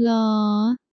了。